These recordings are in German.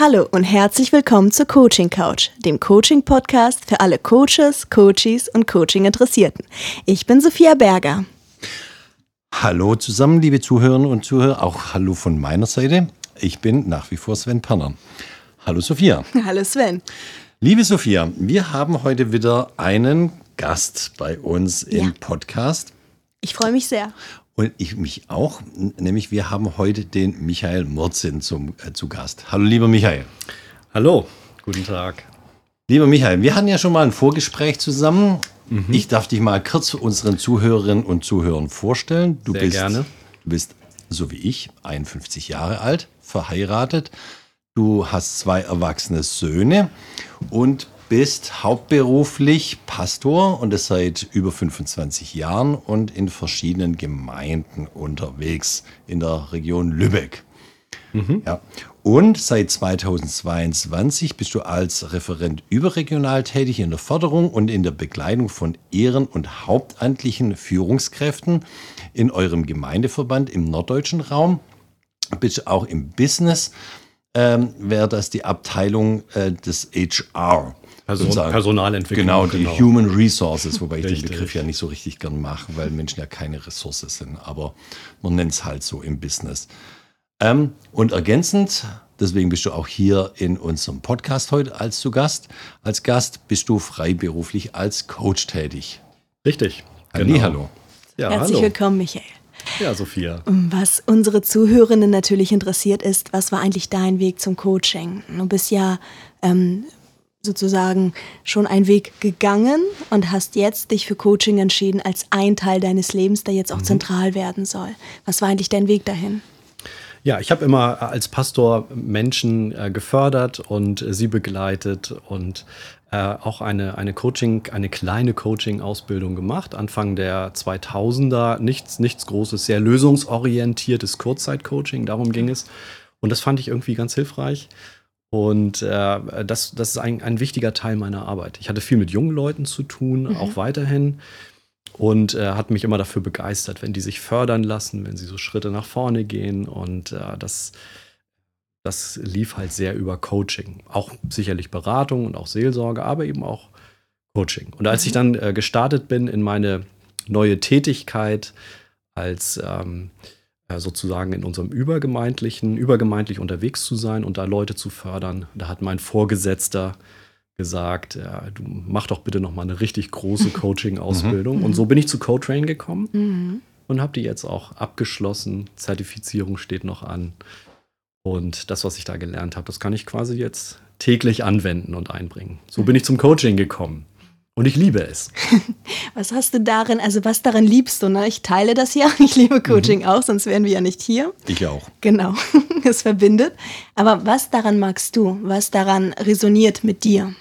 Hallo und herzlich willkommen zur Coaching Couch, dem Coaching Podcast für alle Coaches, Coaches und Coaching Interessierten. Ich bin Sophia Berger. Hallo zusammen, liebe Zuhörerinnen und Zuhörer, auch hallo von meiner Seite. Ich bin nach wie vor Sven Perner. Hallo Sophia. Hallo Sven. Liebe Sophia, wir haben heute wieder einen Gast bei uns im Ja. Podcast. Ich freue mich sehr. Und ich mich auch, nämlich wir haben heute den Michael Murzin zum, äh, zu Gast. Hallo lieber Michael. Hallo, guten Tag. Lieber Michael, wir hatten ja schon mal ein Vorgespräch zusammen. Mhm. Ich darf dich mal kurz unseren Zuhörerinnen und Zuhörern vorstellen. Du Sehr bist, gerne. Du bist, so wie ich, 51 Jahre alt, verheiratet. Du hast zwei erwachsene Söhne und bist hauptberuflich Pastor und das seit über 25 Jahren und in verschiedenen Gemeinden unterwegs in der Region Lübeck. Ja. Und seit 2022 bist du als Referent überregional tätig in der Förderung und in der Begleitung von Ehren- und hauptamtlichen Führungskräften in eurem Gemeindeverband im norddeutschen Raum. Bist auch im Business, ähm, wäre das die Abteilung äh, des HR. Person- sozusagen. Personalentwicklung, Genau, die genau. Human Resources, wobei ich den. Begriff ja nicht so richtig gern mache, weil Menschen ja keine Ressource sind. Aber man nennt es halt so im Business. Ähm, und ergänzend, deswegen bist du auch hier in unserem Podcast heute als zu Gast. Als Gast bist du freiberuflich als Coach tätig. Richtig. Hallo. Ja, Herzlich hallo. willkommen, Michael. Ja, Sophia. Was unsere Zuhörenden natürlich interessiert ist, was war eigentlich dein Weg zum Coaching? Du bist ja ähm, sozusagen schon einen Weg gegangen und hast jetzt dich für Coaching entschieden als ein Teil deines Lebens, der jetzt auch zentral werden soll. Was war eigentlich dein Weg dahin? Ja, ich habe immer als Pastor Menschen äh, gefördert und äh, sie begleitet und äh, auch eine, eine Coaching, eine kleine Coaching-Ausbildung gemacht, Anfang der 2000er. Nichts, nichts Großes, sehr lösungsorientiertes Kurzzeit-Coaching, darum ging es. Und das fand ich irgendwie ganz hilfreich. Und äh, das, das ist ein, ein wichtiger Teil meiner Arbeit. Ich hatte viel mit jungen Leuten zu tun, auch weiterhin. Und äh, hat mich immer dafür begeistert, wenn die sich fördern lassen, wenn sie so Schritte nach vorne gehen. Und äh, das, das lief halt sehr über Coaching. Auch sicherlich Beratung und auch Seelsorge, aber eben auch Coaching. Und als ich dann äh, gestartet bin in meine neue Tätigkeit als ähm, äh, sozusagen in unserem übergemeindlichen, übergemeindlich unterwegs zu sein und da Leute zu fördern, da hat mein Vorgesetzter gesagt, ja, du mach doch bitte noch mal eine richtig große Coaching-Ausbildung. Und so bin ich zu Co-Train gekommen und habe die jetzt auch abgeschlossen. Zertifizierung steht noch an. Und das, was ich da gelernt habe, das kann ich quasi jetzt täglich anwenden und einbringen. So bin ich zum Coaching gekommen. Und ich liebe es. Was hast du darin, also was darin liebst du? Ne? Ich teile das ja, ich liebe Coaching auch, sonst wären wir ja nicht hier. Ich auch. Genau, es verbindet. Aber was daran magst du? Was daran resoniert mit dir?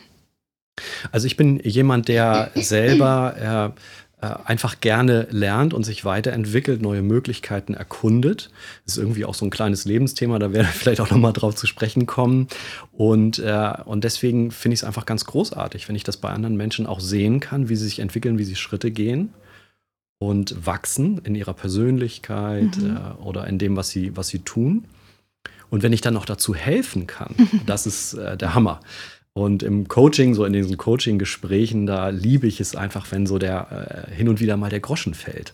Also ich bin jemand, der selber äh, einfach gerne lernt und sich weiterentwickelt, neue Möglichkeiten erkundet. Das ist irgendwie auch so ein kleines Lebensthema, da werden wir vielleicht auch nochmal drauf zu sprechen kommen. Und, äh, und deswegen finde ich es einfach ganz großartig, wenn ich das bei anderen Menschen auch sehen kann, wie sie sich entwickeln, wie sie Schritte gehen und wachsen in ihrer Persönlichkeit äh, oder in dem, was sie, was sie tun. Und wenn ich dann noch dazu helfen kann, das ist äh, der Hammer. Und im Coaching, so in diesen Coaching-Gesprächen, da liebe ich es einfach, wenn so der äh, hin und wieder mal der Groschen fällt.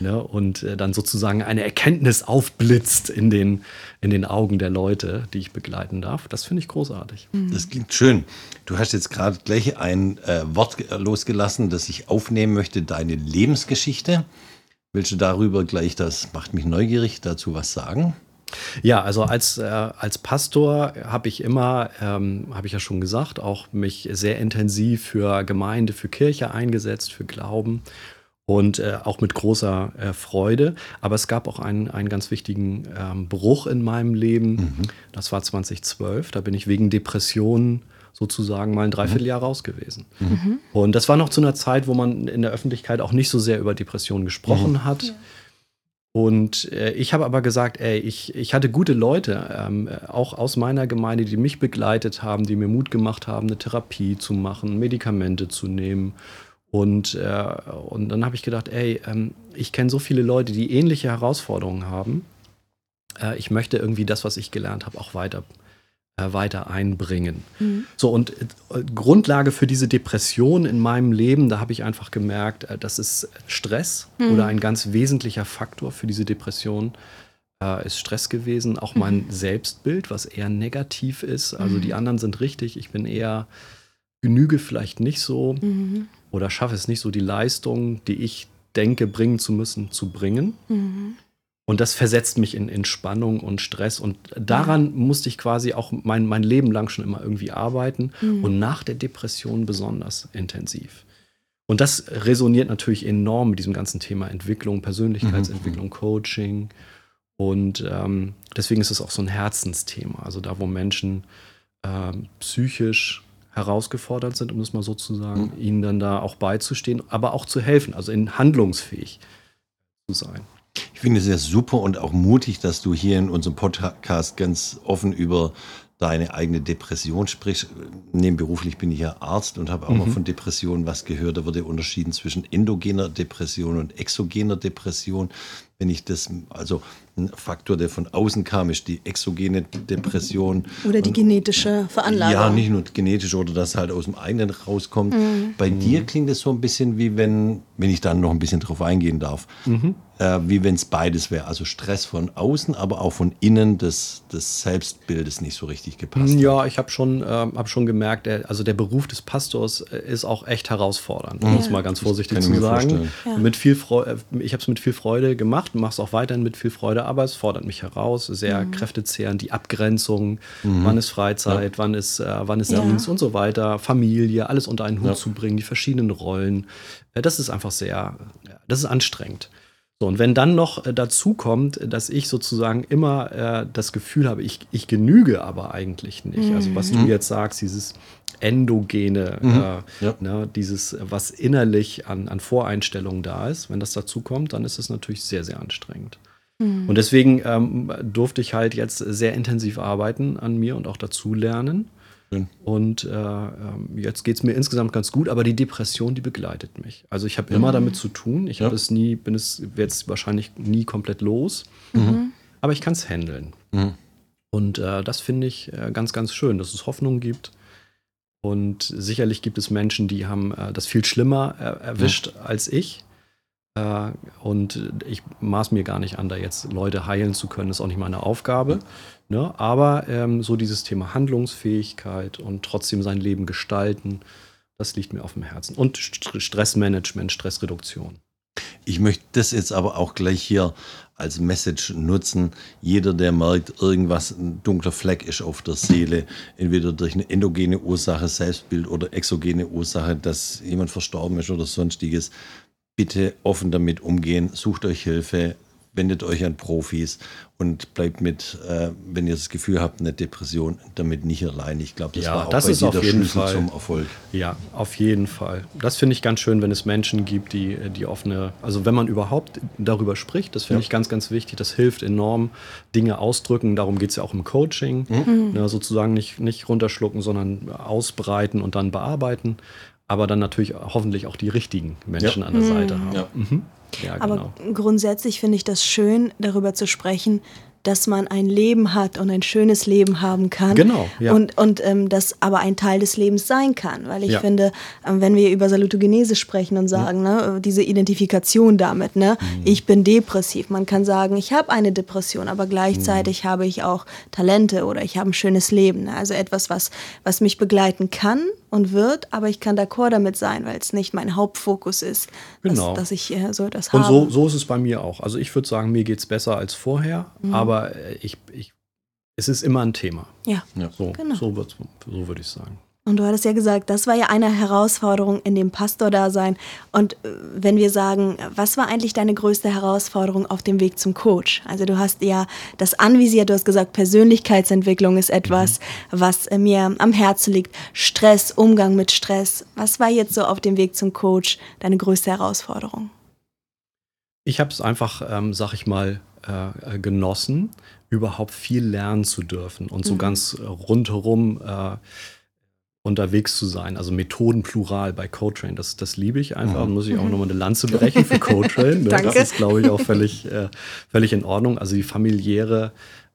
Ne? Und äh, dann sozusagen eine Erkenntnis aufblitzt in den, in den Augen der Leute, die ich begleiten darf. Das finde ich großartig. Das klingt schön. Du hast jetzt gerade gleich ein äh, Wort ge- losgelassen, das ich aufnehmen möchte, deine Lebensgeschichte. Willst du darüber gleich, das macht mich neugierig, dazu was sagen? Ja, also als, äh, als Pastor habe ich immer, ähm, habe ich ja schon gesagt, auch mich sehr intensiv für Gemeinde, für Kirche eingesetzt, für Glauben und äh, auch mit großer äh, Freude. Aber es gab auch einen, einen ganz wichtigen ähm, Bruch in meinem Leben. Das war 2012. Da bin ich wegen Depressionen sozusagen mal ein Dreivierteljahr raus gewesen. Und das war noch zu einer Zeit, wo man in der Öffentlichkeit auch nicht so sehr über Depressionen gesprochen hat. Und äh, ich habe aber gesagt, ey, ich, ich hatte gute Leute, ähm, äh, auch aus meiner Gemeinde, die mich begleitet haben, die mir Mut gemacht haben, eine Therapie zu machen, Medikamente zu nehmen. Und, äh, und dann habe ich gedacht, ey, ähm, ich kenne so viele Leute, die ähnliche Herausforderungen haben. Äh, ich möchte irgendwie das, was ich gelernt habe, auch weiter weiter einbringen. Mhm. So, und äh, Grundlage für diese Depression in meinem Leben, da habe ich einfach gemerkt, äh, das ist Stress mhm. oder ein ganz wesentlicher Faktor für diese Depression äh, ist Stress gewesen. Auch mein mhm. Selbstbild, was eher negativ ist. Also die mhm. anderen sind richtig, ich bin eher genüge vielleicht nicht so mhm. oder schaffe es nicht so, die Leistung, die ich denke, bringen zu müssen, zu bringen. Mhm. Und das versetzt mich in, in Spannung und Stress. Und daran ja. musste ich quasi auch mein, mein Leben lang schon immer irgendwie arbeiten mhm. und nach der Depression besonders intensiv. Und das resoniert natürlich enorm mit diesem ganzen Thema Entwicklung, Persönlichkeitsentwicklung, mhm. Coaching. Und ähm, deswegen ist es auch so ein Herzensthema. Also da, wo Menschen äh, psychisch herausgefordert sind, um das mal so zu sagen, mhm. ihnen dann da auch beizustehen, aber auch zu helfen, also in handlungsfähig zu sein. Ich finde es sehr super und auch mutig, dass du hier in unserem Podcast ganz offen über deine eigene Depression sprichst. Nebenberuflich bin ich ja Arzt und habe auch mhm. mal von Depressionen was gehört. Da wird ja unterschieden zwischen endogener Depression und exogener Depression. Wenn ich das, also ein Faktor, der von außen kam, ist die exogene Depression. Oder die und, genetische Veranlagung. Ja, nicht nur genetisch oder das halt aus dem eigenen rauskommt. Mhm. Bei dir klingt es so ein bisschen wie wenn, wenn ich dann noch ein bisschen drauf eingehen darf, mhm. äh, wie wenn es beides wäre. Also Stress von außen, aber auch von innen des, des Selbstbildes nicht so richtig gepasst. Ja, hat. ich habe schon, äh, hab schon gemerkt, der, also der Beruf des Pastors äh, ist auch echt herausfordernd, um es mal ganz vorsichtig zu sagen. Ja. Mit viel Freude, äh, ich habe es mit viel Freude gemacht, mache es auch weiterhin mit viel Freude aber es fordert mich heraus, sehr mhm. kräftezehrend, die Abgrenzung, mhm. wann ist Freizeit, ja. wann ist, äh, wann ist ja. Dienst und so weiter, Familie, alles unter einen Hut ja. zu bringen, die verschiedenen Rollen. Äh, das ist einfach sehr, das ist anstrengend. So, und wenn dann noch äh, dazu kommt, dass ich sozusagen immer äh, das Gefühl habe, ich, ich genüge aber eigentlich nicht. Mhm. Also was du mhm. jetzt sagst, dieses endogene, mhm. äh, ja. ne, dieses, was innerlich an, an Voreinstellungen da ist, wenn das dazu kommt, dann ist es natürlich sehr, sehr anstrengend. Mhm. Und deswegen ähm, durfte ich halt jetzt sehr intensiv arbeiten an mir und auch dazu lernen. Mhm. Und äh, ähm, jetzt geht es mir insgesamt ganz gut, aber die Depression, die begleitet mich. Also ich habe immer mhm. damit zu tun. Ich ja. habe es nie, bin es jetzt wahrscheinlich nie komplett los. Mhm. Aber ich kann es handeln. Mhm. Und äh, das finde ich äh, ganz, ganz schön, dass es Hoffnung gibt. Und sicherlich gibt es Menschen, die haben äh, das viel schlimmer äh, erwischt ja. als ich. Äh, und ich maß mir gar nicht an, da jetzt Leute heilen zu können, ist auch nicht meine Aufgabe. Ne? Aber ähm, so dieses Thema Handlungsfähigkeit und trotzdem sein Leben gestalten, das liegt mir auf dem Herzen. Und Stressmanagement, Stressreduktion. Ich möchte das jetzt aber auch gleich hier als Message nutzen. Jeder, der merkt, irgendwas, ein dunkler Fleck ist auf der Seele, entweder durch eine endogene Ursache, Selbstbild oder exogene Ursache, dass jemand verstorben ist oder sonstiges, bitte offen damit umgehen, sucht euch Hilfe, wendet euch an Profis und bleibt mit, äh, wenn ihr das Gefühl habt, eine Depression, damit nicht allein. Ich glaube, das ja, war auch das bei ist auf jeden Schlüssel Fall. zum Erfolg. Ja, auf jeden Fall. Das finde ich ganz schön, wenn es Menschen gibt, die, die offene, also wenn man überhaupt darüber spricht, das finde ja. ich ganz, ganz wichtig. Das hilft enorm, Dinge ausdrücken. Darum geht es ja auch im Coaching. Mhm. Ja, sozusagen nicht, nicht runterschlucken, sondern ausbreiten und dann bearbeiten aber dann natürlich hoffentlich auch die richtigen Menschen ja. an der Seite mhm. haben. Ja. Mhm. Ja, aber genau. grundsätzlich finde ich das schön, darüber zu sprechen, dass man ein Leben hat und ein schönes Leben haben kann. Genau. Ja. Und, und ähm, das aber ein Teil des Lebens sein kann. Weil ich ja. finde, ähm, wenn wir über Salutogenese sprechen und sagen, mhm. ne, diese Identifikation damit, ne, mhm. ich bin depressiv. Man kann sagen, ich habe eine Depression, aber gleichzeitig mhm. habe ich auch Talente oder ich habe ein schönes Leben. Ne? Also etwas, was, was mich begleiten kann und wird, aber ich kann d'accord damit sein, weil es nicht mein Hauptfokus ist, genau. dass, dass ich äh, so das habe. Und so, so ist es bei mir auch. Also ich würde sagen, mir geht es besser als vorher, mhm. aber aber äh, ich, ich, es ist immer ein Thema. Ja, ja. So, genau. so, so würde ich sagen. Und du hattest ja gesagt, das war ja eine Herausforderung in dem Pastor-Dasein. Und äh, wenn wir sagen, was war eigentlich deine größte Herausforderung auf dem Weg zum Coach? Also du hast ja das anvisiert, du hast gesagt, Persönlichkeitsentwicklung ist etwas, mhm. was äh, mir am Herzen liegt. Stress, Umgang mit Stress. Was war jetzt so auf dem Weg zum Coach deine größte Herausforderung? Ich habe es einfach, ähm, sag ich mal, äh, genossen, überhaupt viel lernen zu dürfen und so mhm. ganz rundherum äh, unterwegs zu sein. Also Methoden plural bei Cotrain, das, das liebe ich einfach. Mhm. Muss ich auch nochmal eine Lanze brechen für Cotrain. Ne? Danke. Das ist, glaube ich, auch völlig, äh, völlig in Ordnung. Also die familiäre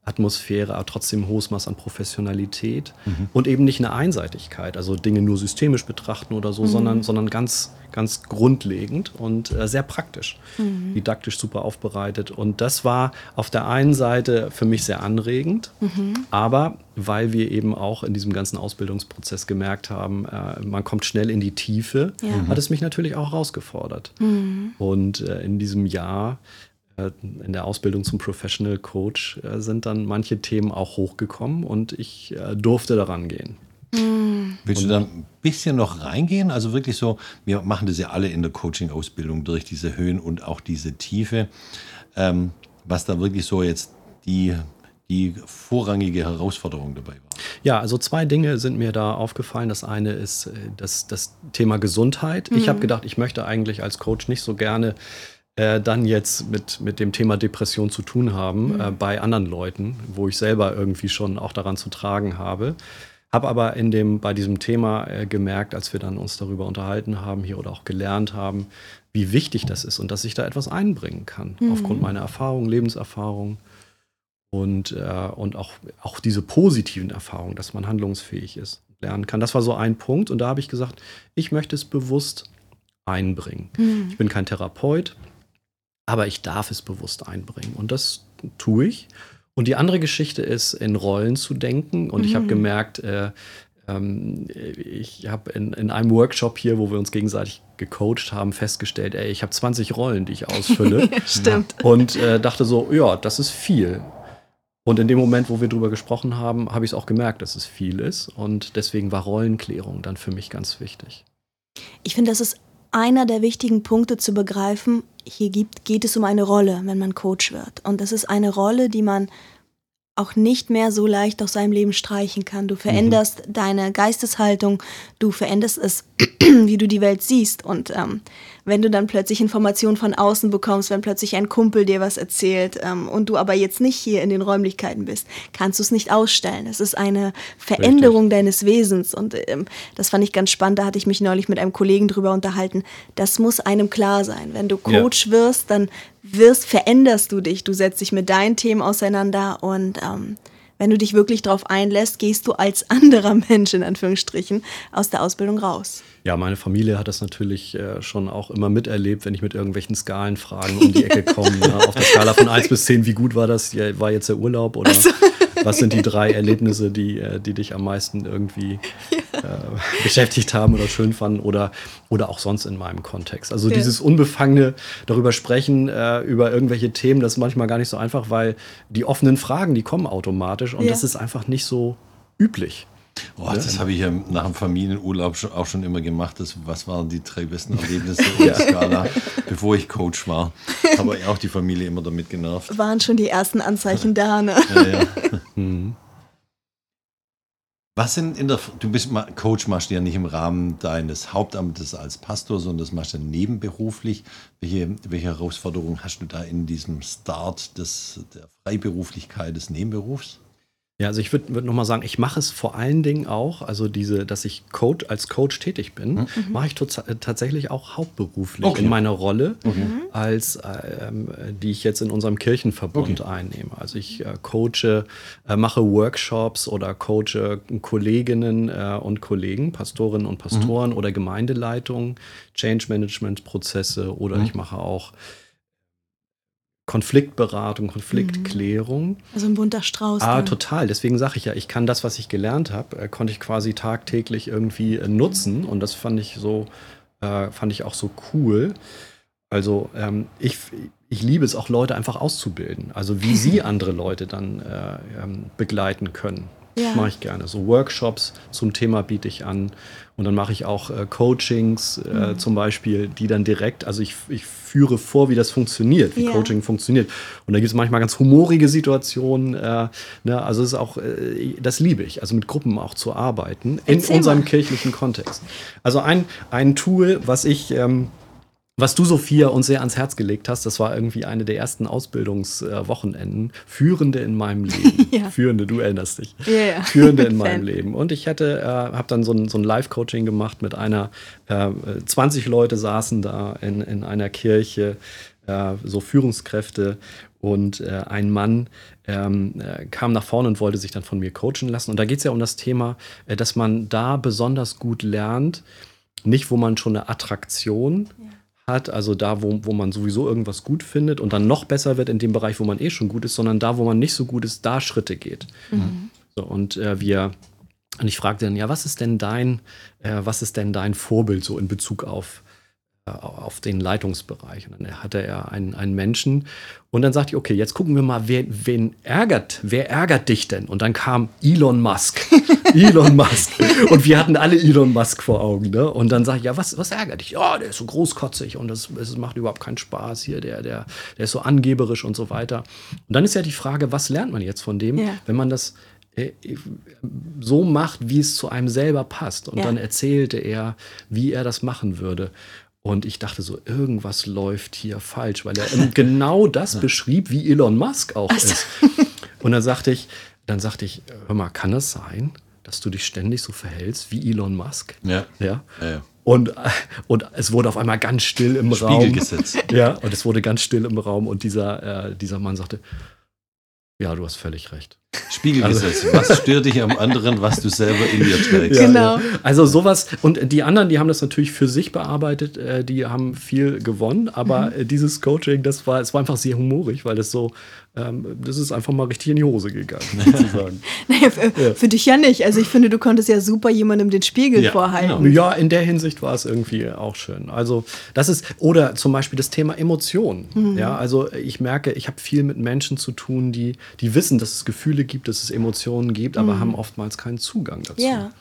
Atmosphäre, aber trotzdem hohes Maß an Professionalität mhm. und eben nicht eine Einseitigkeit, also Dinge nur systemisch betrachten oder so, mhm. sondern, sondern ganz, ganz grundlegend und äh, sehr praktisch, mhm. didaktisch super aufbereitet. Und das war auf der einen Seite für mich sehr anregend, mhm. aber weil wir eben auch in diesem ganzen Ausbildungsprozess gemerkt haben, äh, man kommt schnell in die Tiefe, ja. hat es mich natürlich auch herausgefordert. Mhm. Und äh, in diesem Jahr äh, in der Ausbildung zum Professional Coach äh, sind dann manche Themen auch hochgekommen und ich äh, durfte daran gehen. Mhm. Willst du da ein bisschen noch reingehen? Also wirklich so, wir machen das ja alle in der Coaching-Ausbildung durch diese Höhen und auch diese Tiefe. Ähm, was da wirklich so jetzt die, die vorrangige Herausforderung dabei war. Ja, also zwei Dinge sind mir da aufgefallen. Das eine ist das, das Thema Gesundheit. Mhm. Ich habe gedacht, ich möchte eigentlich als Coach nicht so gerne äh, dann jetzt mit, mit dem Thema Depression zu tun haben mhm. äh, bei anderen Leuten, wo ich selber irgendwie schon auch daran zu tragen habe. Habe aber in dem, bei diesem Thema äh, gemerkt, als wir dann uns darüber unterhalten haben hier oder auch gelernt haben, wie wichtig das ist und dass ich da etwas einbringen kann, mhm. aufgrund meiner Erfahrung, Lebenserfahrung und, äh, und auch, auch diese positiven Erfahrungen, dass man handlungsfähig ist, lernen kann. Das war so ein Punkt und da habe ich gesagt, ich möchte es bewusst einbringen. Mhm. Ich bin kein Therapeut, aber ich darf es bewusst einbringen. Und das tue ich. Und die andere Geschichte ist, in Rollen zu denken. Und mhm. ich habe gemerkt, äh, ähm, ich habe in, in einem Workshop hier, wo wir uns gegenseitig gecoacht haben, festgestellt, ey, ich habe 20 Rollen, die ich ausfülle. Stimmt. Und äh, dachte so, ja, das ist viel. Und in dem Moment, wo wir drüber gesprochen haben, habe ich es auch gemerkt, dass es viel ist. Und deswegen war Rollenklärung dann für mich ganz wichtig. Ich finde, das ist einer der wichtigen Punkte zu begreifen, hier gibt, geht es um eine Rolle, wenn man Coach wird. Und das ist eine Rolle, die man auch nicht mehr so leicht aus seinem Leben streichen kann. Du veränderst mhm. deine Geisteshaltung, du veränderst es, wie du die Welt siehst. Und ähm, wenn du dann plötzlich Informationen von außen bekommst, wenn plötzlich ein Kumpel dir was erzählt ähm, und du aber jetzt nicht hier in den Räumlichkeiten bist, kannst du es nicht ausstellen. Es ist eine Veränderung Richtig. deines Wesens und ähm, das fand ich ganz spannend. Da hatte ich mich neulich mit einem Kollegen drüber unterhalten. Das muss einem klar sein. Wenn du Coach ja. wirst, dann wirst, veränderst du dich. Du setzt dich mit deinen Themen auseinander und ähm, wenn du dich wirklich darauf einlässt, gehst du als anderer Mensch in Anführungsstrichen aus der Ausbildung raus. Ja, meine Familie hat das natürlich äh, schon auch immer miterlebt, wenn ich mit irgendwelchen Skalenfragen um die Ecke komme. ja, auf der Skala von 1 bis 10, wie gut war das? Ja, war jetzt der Urlaub oder so. was sind die drei Erlebnisse, die, äh, die dich am meisten irgendwie äh, beschäftigt haben oder schön fanden oder, oder auch sonst in meinem Kontext? Also ja. dieses unbefangene darüber sprechen, äh, über irgendwelche Themen, das ist manchmal gar nicht so einfach, weil die offenen Fragen, die kommen automatisch und ja. das ist einfach nicht so üblich. Oh, das habe ich ja nach dem Familienurlaub auch schon immer gemacht. Das, was waren die drei besten Erlebnisse ja. Skala, bevor ich Coach war? Habe ich auch die Familie immer damit genervt. Waren schon die ersten Anzeichen da, ne? Ja, ja. Mhm. Was sind in der, du bist Coach, machst du ja nicht im Rahmen deines Hauptamtes als Pastor, sondern das machst du nebenberuflich. Welche, welche Herausforderungen hast du da in diesem Start des, der Freiberuflichkeit des Nebenberufs? Ja, also ich würde würd nochmal sagen, ich mache es vor allen Dingen auch, also diese, dass ich Coach, als Coach tätig bin, mhm. mache ich tatsächlich auch hauptberuflich okay. in meiner Rolle, okay. als äh, die ich jetzt in unserem Kirchenverbund okay. einnehme. Also ich äh, coache, äh, mache Workshops oder coache Kolleginnen äh, und Kollegen, Pastorinnen und Pastoren mhm. oder Gemeindeleitungen, Change Management Prozesse oder mhm. ich mache auch Konfliktberatung, Konfliktklärung. Mhm. Also ein bunter Strauß. Ah, dann. total. Deswegen sage ich ja, ich kann das, was ich gelernt habe, äh, konnte ich quasi tagtäglich irgendwie äh, nutzen. Und das fand ich so, äh, fand ich auch so cool. Also ähm, ich, ich liebe es auch, Leute einfach auszubilden. Also wie sie andere Leute dann äh, ähm, begleiten können. Ja. Mache ich gerne. So Workshops zum Thema biete ich an. Und dann mache ich auch äh, Coachings äh, mhm. zum Beispiel, die dann direkt, also ich, ich führe vor, wie das funktioniert, wie ja. Coaching funktioniert. Und da gibt es manchmal ganz humorige Situationen. Äh, ne? Also es ist auch, äh, das liebe ich, also mit Gruppen auch zu arbeiten in Erzähl unserem mal. kirchlichen Kontext. Also ein, ein Tool, was ich ähm, was du, Sophia, uns sehr ans Herz gelegt hast, das war irgendwie eine der ersten Ausbildungswochenenden. Führende in meinem Leben. ja. Führende, du erinnerst dich. Ja, ja. Führende in meinem Leben. Und ich hatte, äh, habe dann so ein, so ein Live-Coaching gemacht mit einer, äh, 20 Leute saßen da in, in einer Kirche äh, so Führungskräfte und äh, ein Mann ähm, äh, kam nach vorne und wollte sich dann von mir coachen lassen. Und da geht es ja um das Thema, äh, dass man da besonders gut lernt, nicht wo man schon eine Attraktion ja. Hat, also da, wo, wo man sowieso irgendwas gut findet und dann noch besser wird in dem Bereich, wo man eh schon gut ist, sondern da, wo man nicht so gut ist, da Schritte geht. Mhm. So, und äh, wir und ich fragte dann, ja, was ist denn dein, äh, was ist denn dein Vorbild so in Bezug auf auf den Leitungsbereich. Und dann hatte er einen, einen Menschen. Und dann sagte ich, okay, jetzt gucken wir mal, wer, wen ärgert, wer ärgert dich denn? Und dann kam Elon Musk. Elon Musk. Und wir hatten alle Elon Musk vor Augen. Ne? Und dann sage ich, ja, was, was ärgert dich? Ja, der ist so großkotzig und das, das macht überhaupt keinen Spaß hier. Der, der, der ist so angeberisch und so weiter. Und dann ist ja die Frage, was lernt man jetzt von dem, ja. wenn man das äh, so macht, wie es zu einem selber passt. Und ja. dann erzählte er, wie er das machen würde. Und ich dachte so, irgendwas läuft hier falsch, weil er genau das beschrieb, wie Elon Musk auch also. ist. Und dann sagte ich, dann sagte ich, hör mal, kann es sein, dass du dich ständig so verhältst wie Elon Musk? Ja. Ja. ja. Und, und es wurde auf einmal ganz still im Raum. Spiegelgesetz. Ja, und es wurde ganz still im Raum und dieser, äh, dieser Mann sagte, ja, du hast völlig recht. Spiegelgesetz. Also, was stört dich am anderen, was du selber in dir trägst? Ja, genau. Ja. Also sowas. Und die anderen, die haben das natürlich für sich bearbeitet. Äh, die haben viel gewonnen. Aber mhm. dieses Coaching, das war, es war einfach sehr humorig, weil das so ähm, das ist einfach mal richtig in die Hose gegangen, sozusagen. naja, für, ja. für, dich ja nicht. Also ich finde, du konntest ja super jemandem den Spiegel ja, vorhalten. Genau. Ja, in der Hinsicht war es irgendwie auch schön. Also das ist, oder zum Beispiel das Thema Emotionen. Mhm. Ja, also ich merke, ich habe viel mit Menschen zu tun, die, die wissen, dass es Gefühle gibt, dass es Emotionen gibt, aber mhm. haben oftmals keinen Zugang dazu. Ja.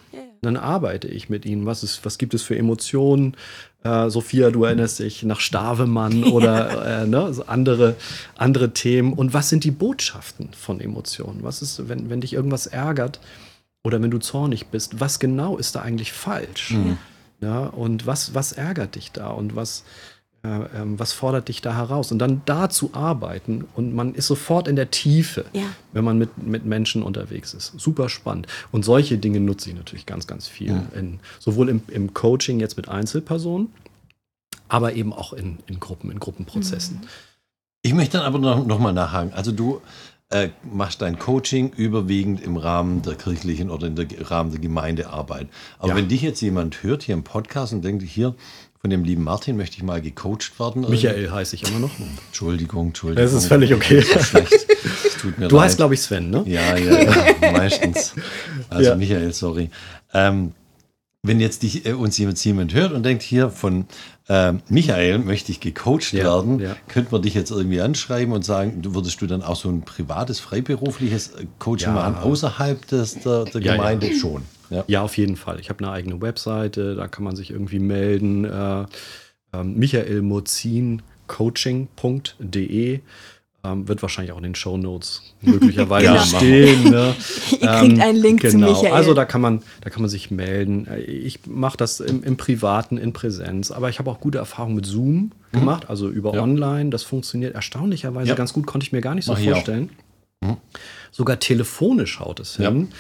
Dann arbeite ich mit ihnen. Was, ist, was gibt es für Emotionen? Äh, Sophia, du erinnerst dich nach Stavemann oder äh, ne, so andere, andere Themen. Und was sind die Botschaften von Emotionen? Was ist, wenn, wenn dich irgendwas ärgert oder wenn du zornig bist, was genau ist da eigentlich falsch? Mhm. Ja, und was, was ärgert dich da? Und was, was fordert dich da heraus? Und dann da zu arbeiten und man ist sofort in der Tiefe, ja. wenn man mit, mit Menschen unterwegs ist. Super spannend. Und solche Dinge nutze ich natürlich ganz, ganz viel. Ja. In, sowohl im, im Coaching jetzt mit Einzelpersonen, aber eben auch in, in Gruppen, in Gruppenprozessen. Mhm. Ich möchte dann aber noch, noch mal nachhaken. Also du äh, machst dein Coaching überwiegend im Rahmen der kirchlichen oder im Rahmen der Gemeindearbeit. Aber ja. wenn dich jetzt jemand hört hier im Podcast und denkt, hier, von dem lieben Martin möchte ich mal gecoacht werden. Michael heiße ich immer noch. Entschuldigung, Entschuldigung. Das ist völlig okay. Das ist schlecht. Das tut mir du leid. heißt, glaube ich, Sven, ne? Ja, ja, ja meistens. Also ja. Michael, sorry. Ähm, wenn jetzt dich, äh, uns jemand, jemand hört und denkt, hier von äh, Michael möchte ich gecoacht ja, werden, ja. könnte man dich jetzt irgendwie anschreiben und sagen, würdest du dann auch so ein privates, freiberufliches äh, Coaching ja. machen außerhalb des, der, der Gemeinde schon? Ja. ja, auf jeden Fall. Ich habe eine eigene Webseite, da kann man sich irgendwie melden. Äh, äh, Michael Mozin coaching.de ähm, wird wahrscheinlich auch in den Show Notes möglicherweise genau. stehen. Ne? Ihr kriegt ähm, einen Link genau. zu Michael. Also da kann man, da kann man sich melden. Ich mache das im, im, Privaten, in Präsenz, aber ich habe auch gute Erfahrungen mit Zoom mhm. gemacht, also über ja. Online. Das funktioniert erstaunlicherweise ja. ganz gut, konnte ich mir gar nicht so Mach vorstellen. Mhm. Sogar telefonisch haut es hin. Ja.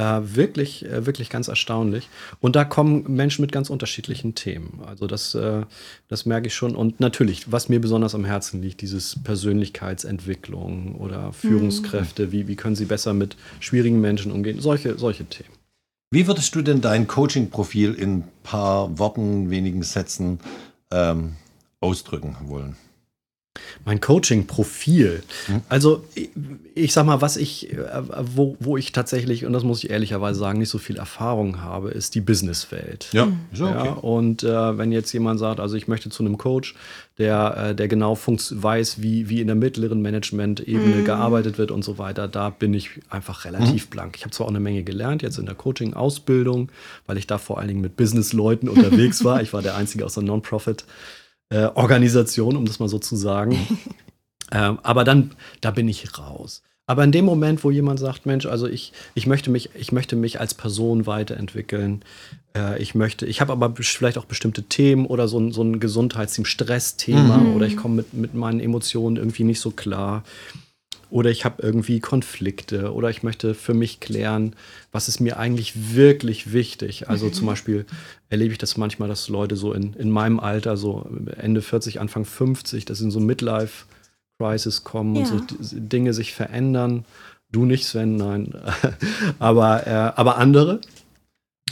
Äh, wirklich, äh, wirklich ganz erstaunlich. Und da kommen Menschen mit ganz unterschiedlichen Themen. Also das, äh, das merke ich schon. Und natürlich, was mir besonders am Herzen liegt, dieses Persönlichkeitsentwicklung oder Führungskräfte, mhm. wie, wie können sie besser mit schwierigen Menschen umgehen, solche, solche Themen. Wie würdest du denn dein Coaching-Profil in ein paar Worten, wenigen Sätzen ähm, ausdrücken wollen? Mein Coaching-Profil. Hm. Also, ich, ich, sag mal, was ich, äh, wo, wo ich tatsächlich, und das muss ich ehrlicherweise sagen, nicht so viel Erfahrung habe, ist die Businesswelt. Ja, ist okay. Ja, und äh, wenn jetzt jemand sagt, also ich möchte zu einem Coach, der, äh, der genau weiß, wie, wie in der mittleren Management-Ebene mhm. gearbeitet wird und so weiter, da bin ich einfach relativ mhm. blank. Ich habe zwar auch eine Menge gelernt, jetzt in der Coaching-Ausbildung, weil ich da vor allen Dingen mit Business-Leuten unterwegs war. Ich war der Einzige aus der Non-Profit- äh, Organisation, um das mal so zu sagen. ähm, aber dann, da bin ich raus. Aber in dem Moment, wo jemand sagt, Mensch, also ich, ich, möchte, mich, ich möchte mich als Person weiterentwickeln, äh, ich möchte, ich habe aber vielleicht auch bestimmte Themen oder so ein, so ein Gesundheitsthema, Stressthema mhm. oder ich komme mit, mit meinen Emotionen irgendwie nicht so klar. Oder ich habe irgendwie Konflikte oder ich möchte für mich klären, was ist mir eigentlich wirklich wichtig. Also zum Beispiel erlebe ich das manchmal, dass Leute so in, in meinem Alter, so Ende 40, Anfang 50, dass in so Midlife-Crisis kommen ja. und so Dinge sich verändern. Du nicht, Sven, nein. aber, äh, aber andere.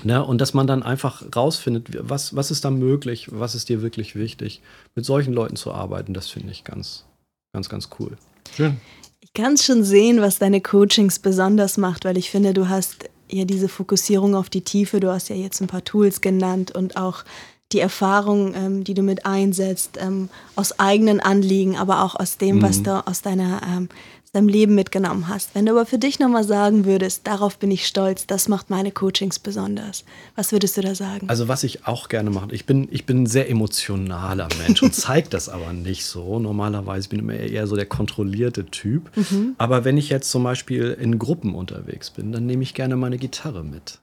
Ne? Und dass man dann einfach rausfindet, was, was ist da möglich, was ist dir wirklich wichtig. Mit solchen Leuten zu arbeiten, das finde ich ganz, ganz, ganz cool. Schön. Ich kann schon sehen, was deine Coachings besonders macht, weil ich finde, du hast ja diese Fokussierung auf die Tiefe. Du hast ja jetzt ein paar Tools genannt und auch die Erfahrung, ähm, die du mit einsetzt, ähm, aus eigenen Anliegen, aber auch aus dem, mhm. was du aus deiner ähm, deinem Leben mitgenommen hast. Wenn du aber für dich nochmal sagen würdest, darauf bin ich stolz, das macht meine Coachings besonders. Was würdest du da sagen? Also was ich auch gerne mache, ich bin, ich bin ein sehr emotionaler Mensch und zeige das aber nicht so. Normalerweise bin ich eher so der kontrollierte Typ. Mhm. Aber wenn ich jetzt zum Beispiel in Gruppen unterwegs bin, dann nehme ich gerne meine Gitarre mit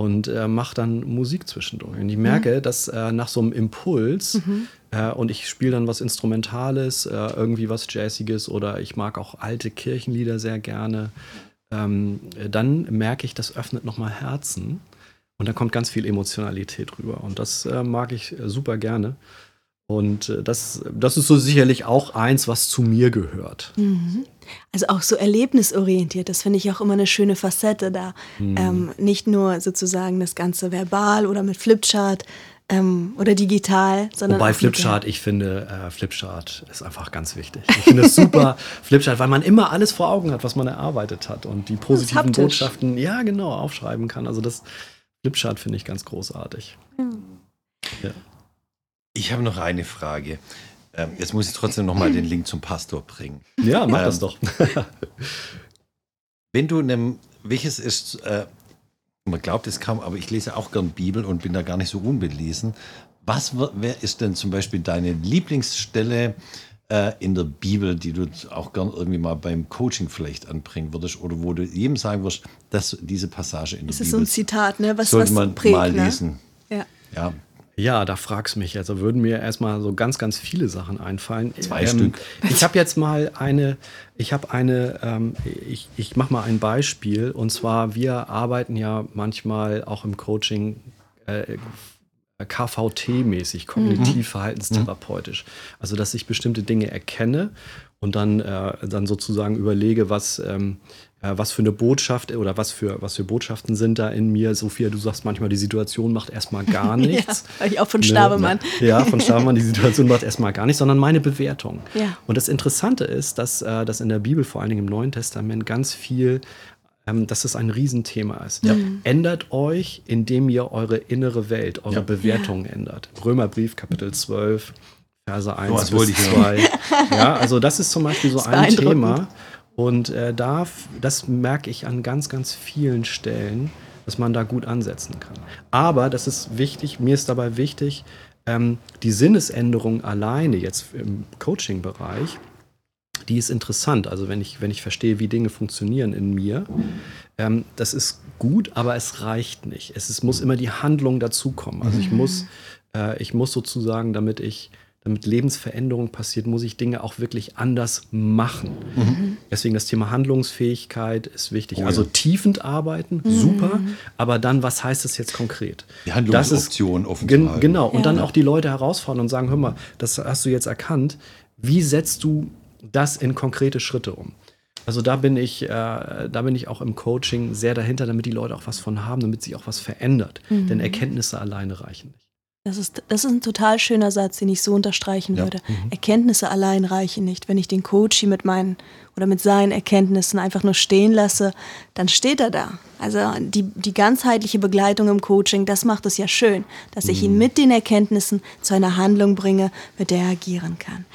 und äh, mache dann Musik zwischendurch. Und ich merke, mhm. dass äh, nach so einem Impuls mhm. äh, und ich spiele dann was Instrumentales, äh, irgendwie was Jazziges oder ich mag auch alte Kirchenlieder sehr gerne, ähm, dann merke ich, das öffnet nochmal Herzen und da kommt ganz viel Emotionalität rüber. Und das äh, mag ich äh, super gerne. Und äh, das, das ist so sicherlich auch eins, was zu mir gehört. Mhm. Also auch so erlebnisorientiert, das finde ich auch immer eine schöne Facette da. Mhm. Ähm, nicht nur sozusagen das Ganze verbal oder mit Flipchart ähm, oder digital, sondern. Wobei Flipchart, ich finde, äh, Flipchart ist einfach ganz wichtig. Ich finde es super, Flipchart, weil man immer alles vor Augen hat, was man erarbeitet hat und die positiven Botschaften, ja, genau, aufschreiben kann. Also das Flipchart finde ich ganz großartig. Mhm. Ja. Ich habe noch eine Frage. Ähm, jetzt muss ich trotzdem noch mal den Link zum Pastor bringen. Ja, mach ähm, das doch. wenn du einem, welches ist, äh, man glaubt es kaum, aber ich lese auch gern Bibel und bin da gar nicht so unbelesen. Was wer ist denn zum Beispiel deine Lieblingsstelle äh, in der Bibel, die du auch gern irgendwie mal beim Coaching vielleicht anbringen würdest oder wo du jedem sagen wirst, dass diese Passage in der das Bibel. Das ist so ein Zitat, ne? Was, sollte was man prägt, mal ne? lesen. Ja. ja. Ja, da fragst mich. Also würden mir erstmal so ganz, ganz viele Sachen einfallen. Zwei ähm, Stück. Ich habe jetzt mal eine, ich habe eine, ähm, ich, ich mache mal ein Beispiel. Und zwar, wir arbeiten ja manchmal auch im Coaching äh, KVT-mäßig, kognitiv-verhaltenstherapeutisch. Also, dass ich bestimmte Dinge erkenne und dann, äh, dann sozusagen überlege, was, ähm, äh, was für eine Botschaft oder was für, was für Botschaften sind da in mir. Sophia, du sagst manchmal, die Situation macht erstmal gar nichts. ja, ich auch von Stabemann. Ne, ja, von Stabemann, die Situation macht erstmal gar nichts, sondern meine Bewertung. Ja. Und das Interessante ist, dass, äh, dass in der Bibel, vor allen Dingen im Neuen Testament, ganz viel ähm, dass es ein Riesenthema ist. Ja. Ändert euch, indem ihr eure innere Welt, eure ja. Bewertung ja. ändert. Römerbrief, Kapitel 12, Verse 1 oh, bis 2. ja, also das ist zum Beispiel so ein Thema. Und äh, da, das merke ich an ganz, ganz vielen Stellen, dass man da gut ansetzen kann. Aber das ist wichtig, mir ist dabei wichtig, ähm, die Sinnesänderung alleine jetzt im Coaching-Bereich, die ist interessant. Also wenn ich, wenn ich verstehe, wie Dinge funktionieren in mir, ähm, das ist gut, aber es reicht nicht. Es, es muss immer die Handlung dazukommen. Also ich muss, äh, ich muss sozusagen, damit ich damit Lebensveränderung passiert, muss ich Dinge auch wirklich anders machen. Mhm. Deswegen das Thema Handlungsfähigkeit ist wichtig. Oh, also ja. tiefend arbeiten, mhm. super, aber dann, was heißt das jetzt konkret? Die Handlungsoption offen gen Genau, und ja. dann auch die Leute herausfordern und sagen, hör mal, das hast du jetzt erkannt, wie setzt du das in konkrete Schritte um? Also da bin ich, äh, da bin ich auch im Coaching sehr dahinter, damit die Leute auch was von haben, damit sich auch was verändert. Mhm. Denn Erkenntnisse alleine reichen nicht. Das ist, das ist ein total schöner Satz, den ich so unterstreichen ja. würde. Mhm. Erkenntnisse allein reichen nicht. Wenn ich den Coach mit meinen oder mit seinen Erkenntnissen einfach nur stehen lasse, dann steht er da. Also die, die ganzheitliche Begleitung im Coaching, das macht es ja schön, dass ich ihn mhm. mit den Erkenntnissen zu einer Handlung bringe, mit der er agieren kann.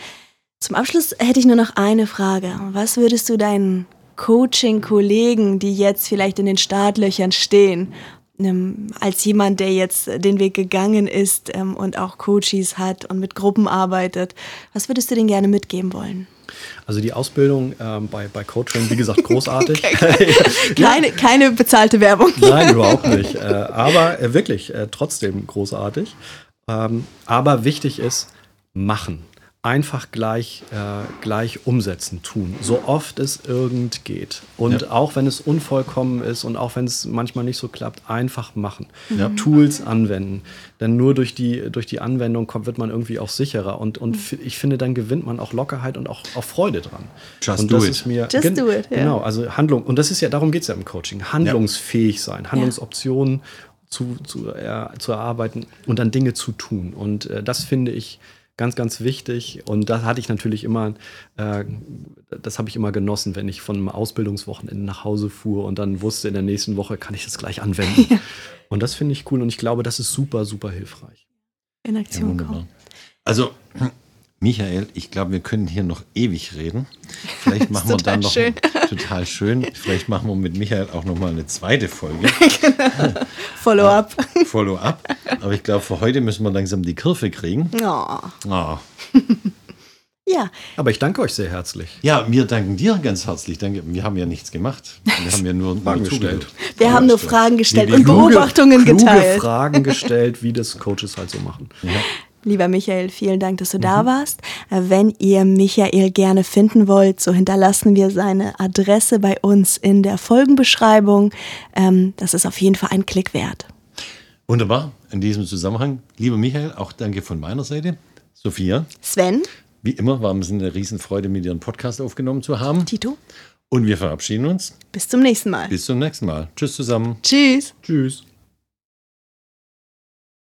Zum Abschluss hätte ich nur noch eine Frage. Was würdest du deinen Coaching-Kollegen, die jetzt vielleicht in den Startlöchern stehen ähm, als jemand, der jetzt den Weg gegangen ist ähm, und auch Coaches hat und mit Gruppen arbeitet, was würdest du denen gerne mitgeben wollen? Also die Ausbildung ähm, bei, bei Coaching, wie gesagt, großartig. keine, keine bezahlte Werbung. Nein, überhaupt nicht. Äh, aber äh, wirklich äh, trotzdem großartig. Ähm, aber wichtig ist, machen einfach gleich, äh, gleich umsetzen, tun, so oft es irgend geht. Und Ja. auch wenn es unvollkommen ist und auch wenn es manchmal nicht so klappt, einfach machen. Ja. Tools anwenden. Denn nur durch die, durch die Anwendung kommt, wird man irgendwie auch sicherer. Und, und f- ich finde, dann gewinnt man auch Lockerheit und auch, auch Freude dran. Just und do das it. ist mir Just gen- do it, ja. Genau, also Handlung. Und das ist ja, darum geht es ja im Coaching. Handlungsfähig sein, Handlungsoptionen zu, zu, äh, zu erarbeiten und dann Dinge zu tun. Und äh, das finde ich ganz, ganz wichtig. Und das hatte ich natürlich immer, äh, das habe ich immer genossen, wenn ich von einem Ausbildungswochenende nach Hause fuhr und dann wusste, in der nächsten Woche kann ich das gleich anwenden. Und das finde ich cool und ich glaube, das ist super, super hilfreich. In Ja, Aktion wunderbar. kommen. Also, Michael, ich glaube, wir können hier noch ewig reden. Vielleicht machen wir dann noch schön. total schön. Vielleicht machen wir mit Michael auch noch mal eine zweite Folge, Follow-up. Follow-up. Aber ich glaube, für heute müssen wir langsam die Kurve kriegen. Oh. Ah. Ja, Aber ich danke euch sehr herzlich. Ja, wir danken dir ganz herzlich. Danke. Wir haben ja nichts gemacht. Wir haben ja nur Fragen gestellt. wir haben nur. Fragen gestellt Nee, und kluge- Beobachtungen kluge geteilt. Fragen gestellt, wie das Coaches halt so machen. Ja. Lieber Michael, vielen Dank, dass du da warst. Äh, Wenn ihr Michael gerne finden wollt, so hinterlassen wir seine Adresse bei uns in der Folgenbeschreibung. Ähm, das ist auf jeden Fall ein Klick wert. Wunderbar. In diesem Zusammenhang, lieber Michael, auch danke von meiner Seite. Sophia, Sven, wie immer war es eine Riesenfreude, mit dir einen Podcast aufgenommen zu haben. Tito, Und wir verabschieden uns. bis zum nächsten Mal. Bis zum nächsten Mal. Tschüss zusammen. Tschüss. Tschüss.